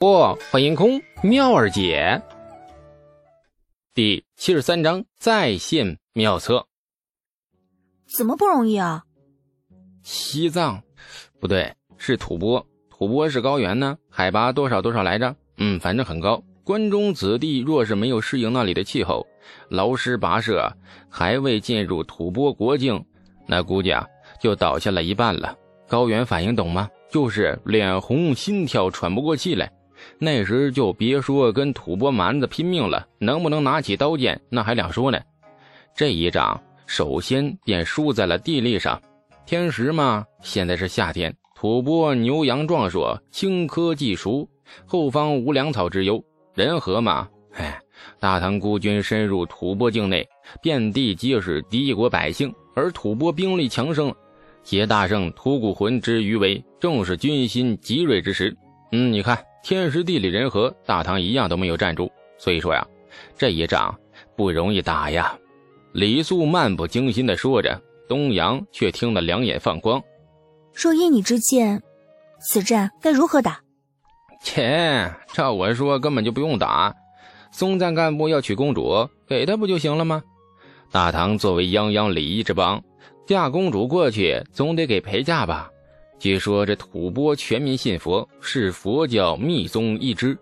不，欢迎空妙儿姐。第七十三章在线妙测。怎么不容易啊？西藏，不对，是吐蕃。吐蕃是高原呢，海拔多少多少来着？嗯，反正很高。关中子弟若是没有适应那里的气候，劳师跋涉，还未进入吐蕃国境，那估计啊就倒下了一半了。高原反应懂吗？就是脸红、心跳、喘不过气来。那时就别说跟吐蕃蛮子拼命了，能不能拿起刀剑那还两说呢。这一仗首先便输在了地利上。天时嘛，现在是夏天，吐蕃牛羊壮硕，青稞既熟，后方无粮草之忧。人和嘛，哎，大唐孤军深入吐蕃境内，遍地皆是敌国百姓，而吐蕃兵力强盛，携大圣吐谷浑之余为，正是军心极锐之时。嗯，你看。天时地利人和，大唐一样都没有站住。所以说呀，这一仗不容易打呀。李素漫不经心地说着，东阳却听得两眼放光。若依你之见，此战该如何打？切，照我说根本就不用打。松赞干部要娶公主，给他不就行了吗？大唐作为泱泱礼仪之邦，嫁公主过去总得给陪嫁吧。据说这吐蕃全民信佛，是佛教密宗一支。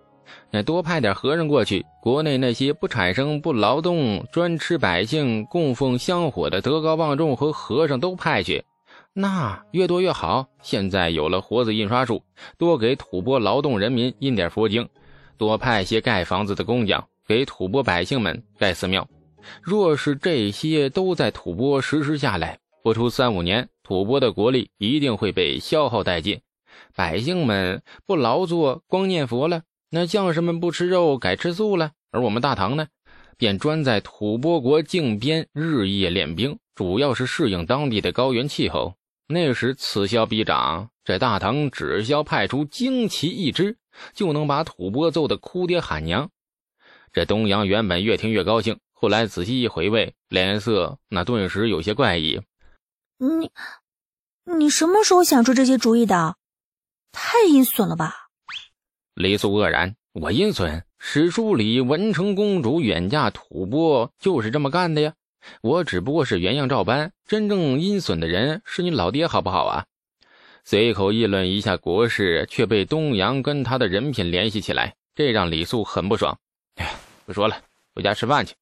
那多派点和尚过去，国内那些不产生、不劳动、专吃百姓、供奉香火的德高望重和和尚都派去，那越多越好。现在有了活字印刷术，多给吐蕃劳动人民印点佛经，多派些盖房子的工匠给吐蕃百姓们盖寺庙。若是这些都在吐蕃实施下来，不出三五年。吐蕃的国力一定会被消耗殆尽，百姓们不劳作，光念佛了；那将士们不吃肉，改吃素了。而我们大唐呢，便专在吐蕃国境边日夜练兵，主要是适应当地的高原气候。那时此消彼长，这大唐只需要派出旌旗一支，就能把吐蕃揍得哭爹喊娘。这东阳原本越听越高兴，后来仔细一回味，脸色那顿时有些怪异。你，你什么时候想出这些主意的？太阴损了吧！李素愕然，我阴损？史书里文成公主远嫁吐蕃就是这么干的呀！我只不过是原样照搬，真正阴损的人是你老爹，好不好啊？随口议论一下国事，却被东阳跟他的人品联系起来，这让李素很不爽。哎，不说了，回家吃饭去。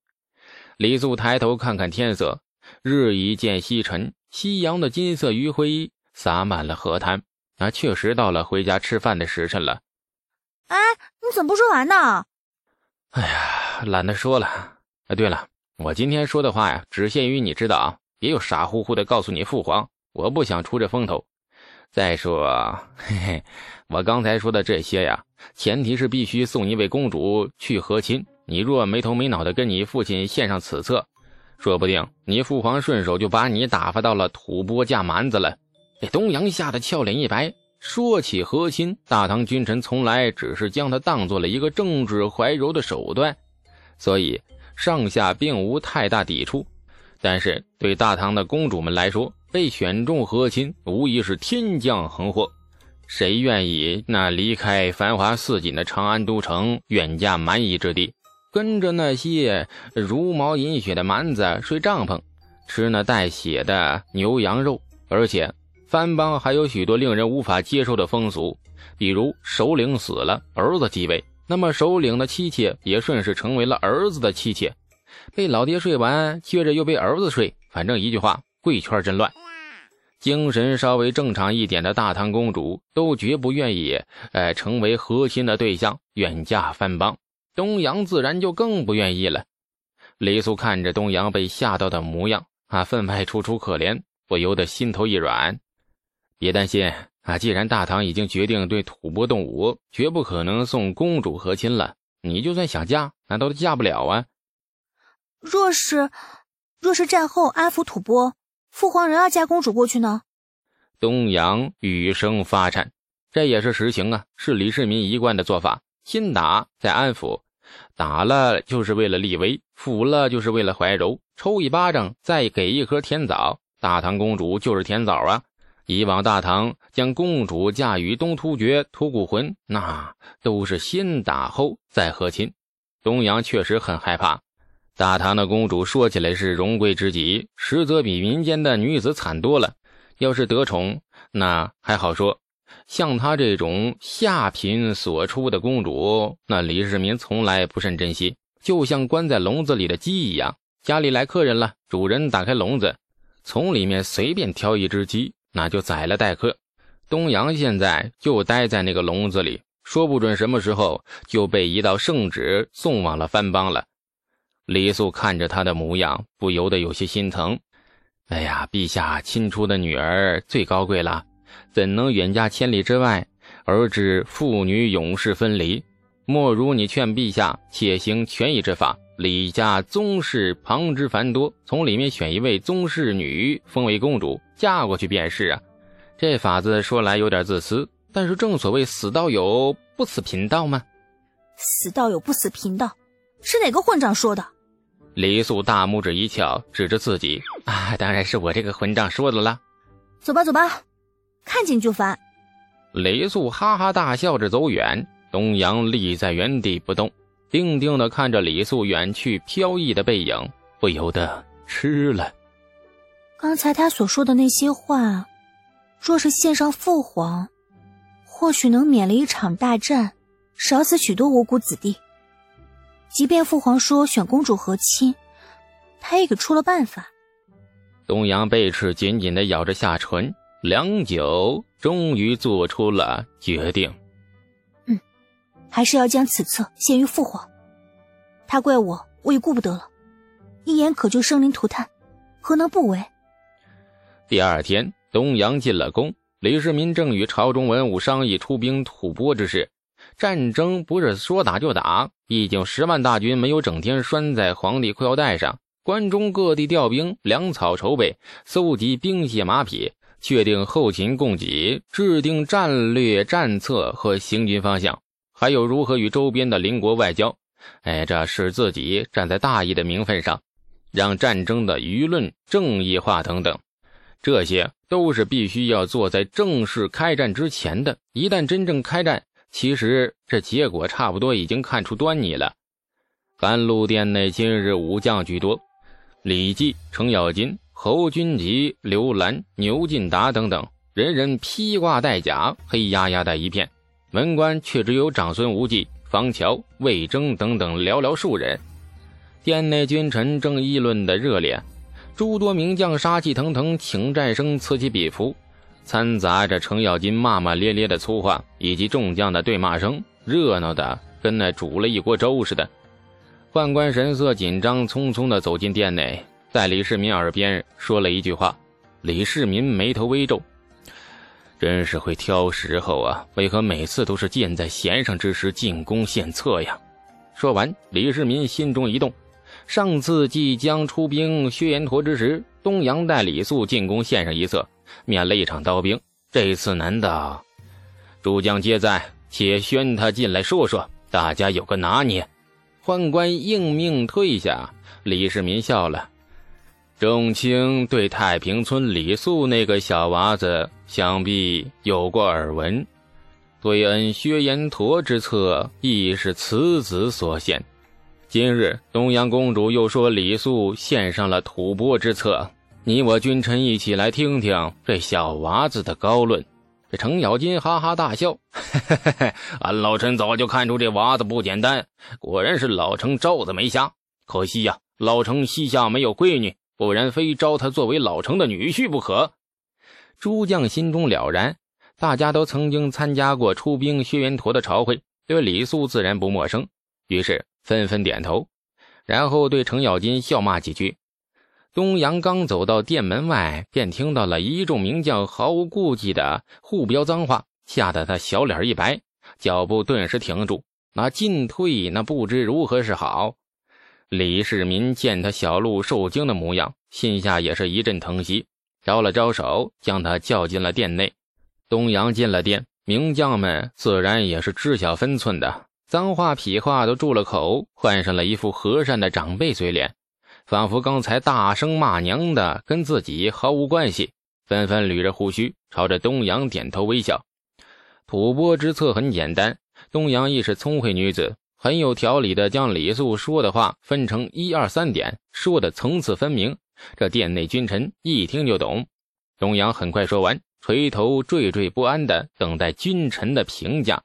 李素抬头看看天色，日已渐西沉。夕阳的金色余晖洒满了河滩，那确实到了回家吃饭的时辰了。哎，你怎么不说完呢？哎呀，懒得说了。哎，对了，我今天说的话呀，只限于你知道啊，别又傻乎乎的告诉你父皇，我不想出这风头。再说，嘿嘿，我刚才说的这些呀，前提是必须送一位公主去和亲。你若没头没脑的跟你父亲献上此策。说不定你父皇顺手就把你打发到了吐蕃嫁蛮子了。这东阳吓得俏脸一白。说起和亲，大唐君臣从来只是将它当做了一个政治怀柔的手段，所以上下并无太大抵触。但是对大唐的公主们来说，被选中和亲无疑是天降横祸。谁愿意那离开繁华似锦的长安都城，远嫁蛮夷之地？跟着那些茹毛饮血的蛮子睡帐篷，吃那带血的牛羊肉，而且番邦还有许多令人无法接受的风俗，比如首领死了，儿子继位，那么首领的妻妾也顺势成为了儿子的妻妾，被老爹睡完，接着又被儿子睡，反正一句话，贵圈真乱。精神稍微正常一点的大唐公主都绝不愿意，呃，成为和亲的对象，远嫁番邦。东阳自然就更不愿意了。李素看着东阳被吓到的模样，啊，分外楚楚可怜，不由得心头一软。别担心啊，既然大唐已经决定对吐蕃动武，绝不可能送公主和亲了。你就算想嫁，难道都嫁不了啊？若是，若是战后安抚吐蕃，父皇仍要嫁公主过去呢？东阳语声发颤，这也是实情啊，是李世民一贯的做法，先打再安抚。打了就是为了立威，抚了就是为了怀柔，抽一巴掌再给一颗甜枣。大唐公主就是甜枣啊，以往大唐将公主嫁与东突厥吐谷浑，那都是先打后再和亲。东阳确实很害怕，大唐的公主说起来是荣贵之极，实则比民间的女子惨多了。要是得宠，那还好说；像她这种下品所出的公主，那李世民从来不甚珍惜，就像关在笼子里的鸡一样。家里来客人了，主人打开笼子，从里面随便挑一只鸡。那就宰了待客。东阳现在就待在那个笼子里，说不准什么时候就被一道圣旨送往了藩邦了。李素看着他的模样，不由得有些心疼。哎呀，陛下亲出的女儿最高贵了，怎能远嫁千里之外，而致父女永世分离？莫如你劝陛下且行权宜之法，李家宗室旁支繁多，从里面选一位宗室女封为公主。嫁过去便是啊，这法子说来有点自私，但是正所谓死道友不死贫道吗？死道友不死贫道，是哪个混账说的？李素大拇指一翘，指着自己啊，当然是我这个混账说的了。走吧走吧，看见就烦。李素哈哈大笑着走远，东阳立在原地不动，定定的看着李素远去飘逸的背影，不由得吃了。刚才他所说的那些话，若是献上父皇，或许能免了一场大战，少死许多无辜子弟。即便父皇说选公主和亲，他也给出了办法。东阳贝齿紧紧的咬着下唇，良久，终于做出了决定。嗯，还是要将此策献于父皇。他怪我，我也顾不得了。一言可救生灵涂炭，何能不为？第二天，东阳进了宫，李世民正与朝中文武商议出兵吐蕃之事。战争不是说打就打，毕竟十万大军没有整天拴在皇帝裤腰带上。关中各地调兵、粮草筹备、搜集兵械马匹，确定后勤供给，制定战略战策和行军方向，还有如何与周边的邻国外交。哎，这使自己站在大义的名分上，让战争的舆论正义化等等。这些都是必须要做在正式开战之前的。一旦真正开战，其实这结果差不多已经看出端倪了。甘露殿内今日武将居多，李绩、程咬金、侯君集、刘兰、牛进达等等，人人披挂戴甲，黑压压的一片。门关却只有长孙无忌、方乔、魏征等等寥寥数人。殿内君臣正议论的热烈。诸多名将杀气腾腾，请战声此起彼伏，掺杂着程咬金骂骂咧咧的粗话，以及众将的对骂声，热闹的跟那煮了一锅粥似的。宦官神色紧张，匆匆的走进殿内，在李世民耳边说了一句话。李世民眉头微皱，真是会挑时候啊！为何每次都是箭在弦上之时进攻献策呀？说完，李世民心中一动。上次即将出兵薛延陀之时，东阳带李肃进攻献上一策，免了一场刀兵。这次难道诸将皆在？且宣他进来说说，大家有个拿捏。宦官应命退下。李世民笑了：“众卿对太平村李素那个小娃子，想必有过耳闻。对恩薛延陀之策，亦是此子所献。”今日东阳公主又说李素献上了吐蕃之策，你我君臣一起来听听这小娃子的高论。这程咬金哈哈大笑，嘿嘿嘿，俺老臣早就看出这娃子不简单，果然是老程罩子没瞎。可惜呀，老程膝下没有闺女，不然非招他作为老成的女婿不可。诸将心中了然，大家都曾经参加过出兵薛延陀的朝会，对李肃自然不陌生，于是。纷纷点头，然后对程咬金笑骂几句。东阳刚走到殿门外，便听到了一众名将毫无顾忌的互飙脏话，吓得他小脸一白，脚步顿时停住，那进退那不知如何是好。李世民见他小鹿受惊的模样，心下也是一阵疼惜，招了招手，将他叫进了殿内。东阳进了殿，名将们自然也是知晓分寸的。脏话痞话都住了口，换上了一副和善的长辈嘴脸，仿佛刚才大声骂娘的跟自己毫无关系。纷纷捋着胡须，朝着东阳点头微笑。吐蕃之策很简单，东阳亦是聪慧女子，很有条理的将李素说的话分成一二三点，说的层次分明。这殿内君臣一听就懂。东阳很快说完，垂头惴惴不安的等待君臣的评价。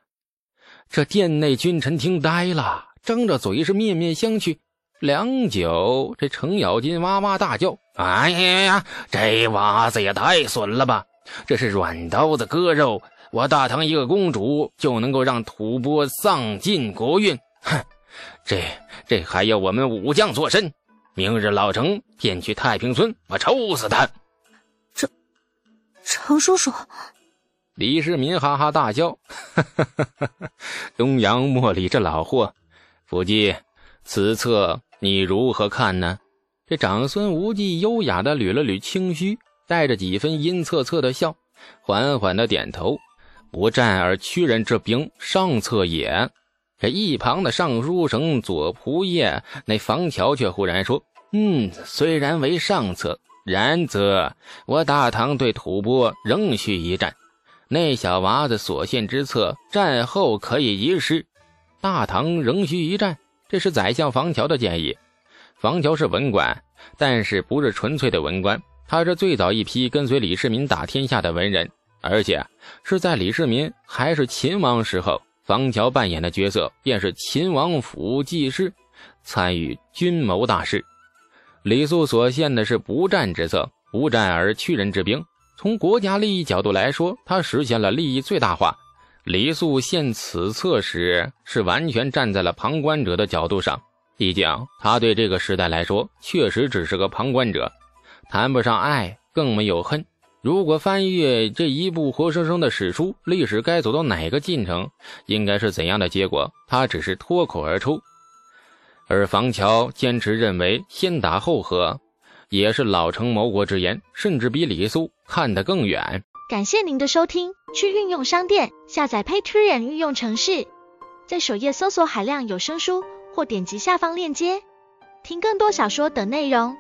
这殿内君臣听呆了，张着嘴是面面相觑。良久，这程咬金哇哇大叫：“哎呀呀，这娃子也太损了吧！这是软刀子割肉，我大唐一个公主就能够让吐蕃丧尽国运？哼，这这还要我们武将做甚？明日老程便去太平村，我抽死他！”程程叔叔。李世民哈哈大笑：“哈哈哈东阳莫理这老货，福晋，此策你如何看呢？”这长孙无忌优雅的捋了捋清须，带着几分阴恻恻的笑，缓缓的点头：“不战而屈人之兵，上策也。”这一旁的尚书省左仆射那房乔却忽然说：“嗯，虽然为上策，然则我大唐对吐蕃仍需一战。”那小娃子所献之策，战后可以遗失。大唐仍需一战，这是宰相房乔的建议。房乔是文官，但是不是纯粹的文官，他是最早一批跟随李世民打天下的文人，而且是在李世民还是秦王时候，房乔扮演的角色便是秦王府记事，参与军谋大事。李肃所献的是不战之策，不战而屈人之兵。从国家利益角度来说，他实现了利益最大化。李肃献此策时，是完全站在了旁观者的角度上。毕竟他对这个时代来说，确实只是个旁观者，谈不上爱，更没有恨。如果翻阅这一部活生生的史书，历史该走到哪个进程，应该是怎样的结果，他只是脱口而出。而房乔坚持认为，先打后和。也是老成谋国之言，甚至比李肃看得更远。感谢您的收听，去运用商店下载 Patreon 运用城市，在首页搜索海量有声书，或点击下方链接听更多小说等内容。